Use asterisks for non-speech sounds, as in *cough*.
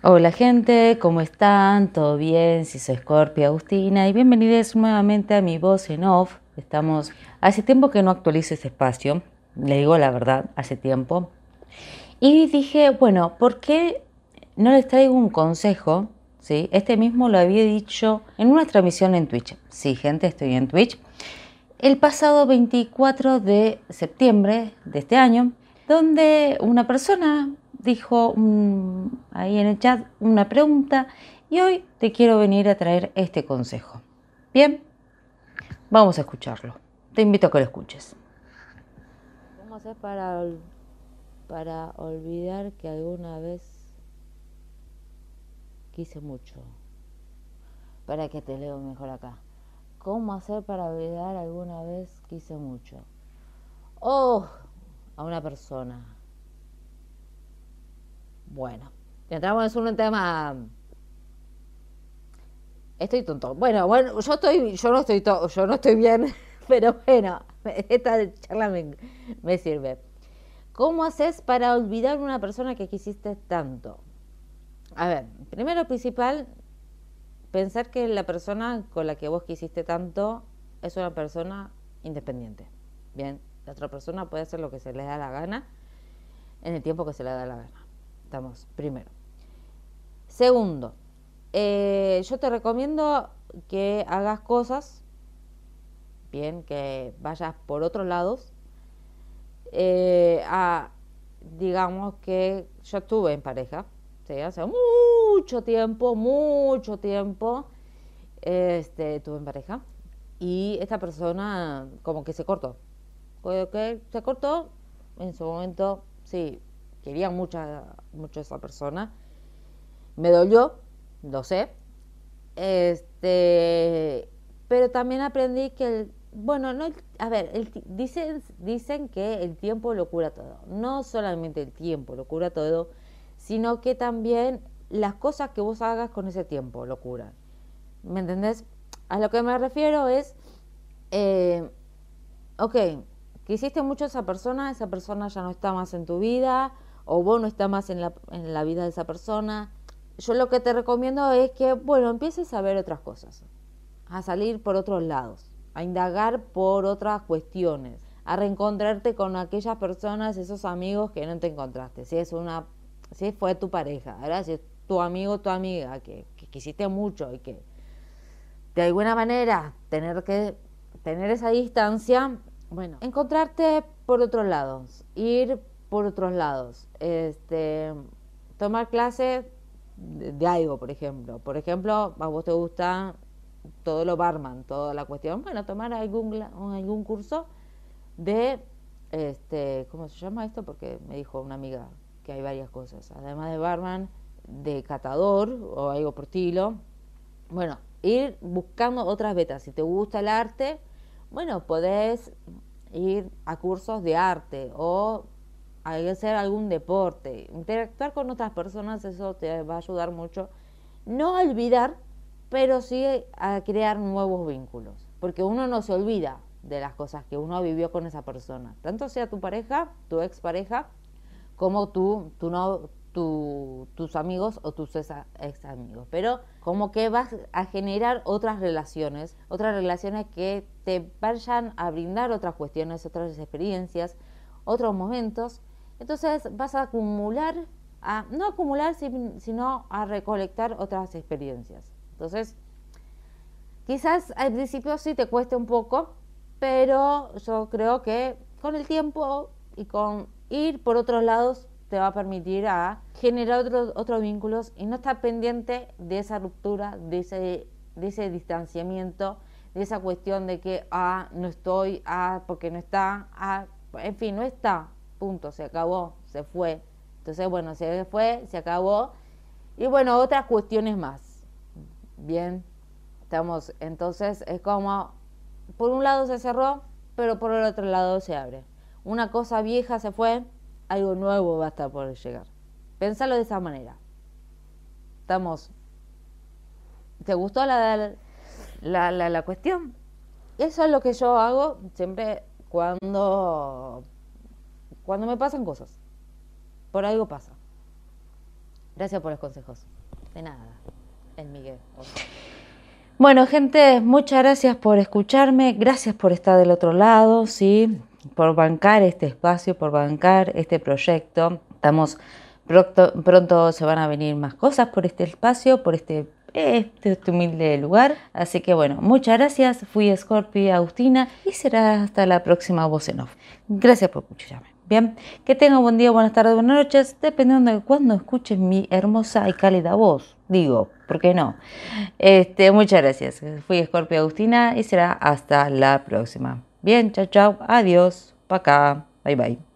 Hola gente, ¿cómo están? ¿Todo bien? Si soy Scorpia Agustina y bienvenidos nuevamente a mi voz en off. Estamos, hace tiempo que no actualizo este espacio, le digo la verdad, hace tiempo. Y dije, bueno, ¿por qué no les traigo un consejo? ¿Sí? Este mismo lo había dicho en una transmisión en Twitch. Sí, gente, estoy en Twitch. El pasado 24 de septiembre de este año, donde una persona dijo ahí en el chat una pregunta y hoy te quiero venir a traer este consejo. Bien, vamos a escucharlo. Te invito a que lo escuches. ¿Cómo hacer para, para olvidar que alguna vez quise mucho? Para que te leo mejor acá. ¿Cómo hacer para olvidar alguna vez quise mucho? Oh, a una persona bueno, entramos en un tema. Estoy tonto. Bueno, bueno, yo estoy, yo no estoy yo no estoy bien, *laughs* pero bueno, esta charla me, sirve. ¿Cómo haces para olvidar una persona que quisiste tanto? A ver, primero principal, pensar que la persona con la que vos quisiste tanto es una persona independiente. Bien, la otra persona puede hacer lo que se le da la gana en el tiempo que se le da la gana. Primero. Segundo, eh, yo te recomiendo que hagas cosas, bien, que vayas por otros lados. Eh, digamos que yo estuve en pareja, hace mucho tiempo, mucho tiempo, este, estuve en pareja y esta persona como que se cortó. Que se cortó en su momento, sí, quería mucho, mucho a esa persona. Me dolió, lo sé. Este, pero también aprendí que, bueno, no, a ver, dicen, dicen que el tiempo lo cura todo. No solamente el tiempo lo cura todo, sino que también las cosas que vos hagas con ese tiempo lo curan. ¿Me entendés? A lo que me refiero es, eh, ok, que hiciste mucho a esa persona, esa persona ya no está más en tu vida, o vos no estás más en la, en la vida de esa persona. Yo lo que te recomiendo es que, bueno, empieces a ver otras cosas, a salir por otros lados, a indagar por otras cuestiones, a reencontrarte con aquellas personas, esos amigos que no te encontraste. Si es una, si fue tu pareja, ¿verdad? si es tu amigo tu amiga que, que quisiste mucho y que de alguna manera tener que tener esa distancia, bueno, encontrarte por otros lados, ir por otros lados. Este, tomar clases de, algo, por ejemplo. Por ejemplo, a vos te gusta todo lo barman, toda la cuestión. Bueno, tomar algún, algún curso de, este, ¿cómo se llama esto? Porque me dijo una amiga que hay varias cosas. Además de barman, de catador o algo por estilo. Bueno, ir buscando otras betas. Si te gusta el arte, bueno, podés ir a cursos de arte o hacer algún deporte, interactuar con otras personas, eso te va a ayudar mucho. No olvidar, pero sí a crear nuevos vínculos, porque uno no se olvida de las cosas que uno vivió con esa persona, tanto sea tu pareja, tu expareja, como tú, tu no, tus amigos o tus ex amigos. Pero como que vas a generar otras relaciones, otras relaciones que te vayan a brindar otras cuestiones, otras experiencias, otros momentos entonces vas a acumular, a, no acumular, sino a recolectar otras experiencias. Entonces, quizás al principio sí te cueste un poco, pero yo creo que con el tiempo y con ir por otros lados te va a permitir generar otros otros vínculos y no estar pendiente de esa ruptura, de ese, de ese distanciamiento, de esa cuestión de que, ah, no estoy, ah, porque no está, ah, en fin, no está, punto, se acabó, se fue. Entonces, bueno, se fue, se acabó. Y bueno, otras cuestiones más. Bien, estamos, entonces es como, por un lado se cerró, pero por el otro lado se abre. Una cosa vieja se fue, algo nuevo va a estar por llegar. Pensalo de esa manera. Estamos. ¿Te gustó la, la, la, la cuestión? Eso es lo que yo hago siempre cuando cuando me pasan cosas. Por algo pasa. Gracias por los consejos. De nada. El Miguel. Bueno, gente, muchas gracias por escucharme, gracias por estar del otro lado, ¿sí? por bancar este espacio, por bancar este proyecto. Estamos pronto, pronto se van a venir más cosas por este espacio, por este, este, este humilde lugar. Así que bueno, muchas gracias. Fui Scorpi Agustina y será hasta la próxima voz en off. Gracias por escucharme. Bien, que tengan buen día, buenas tardes, buenas noches, dependiendo de cuándo escuchen mi hermosa y cálida voz. Digo, ¿por qué no? Este, muchas gracias. Fui Scorpio Agustina y será hasta la próxima. Bien, chao, chao, adiós, pa' acá, bye bye.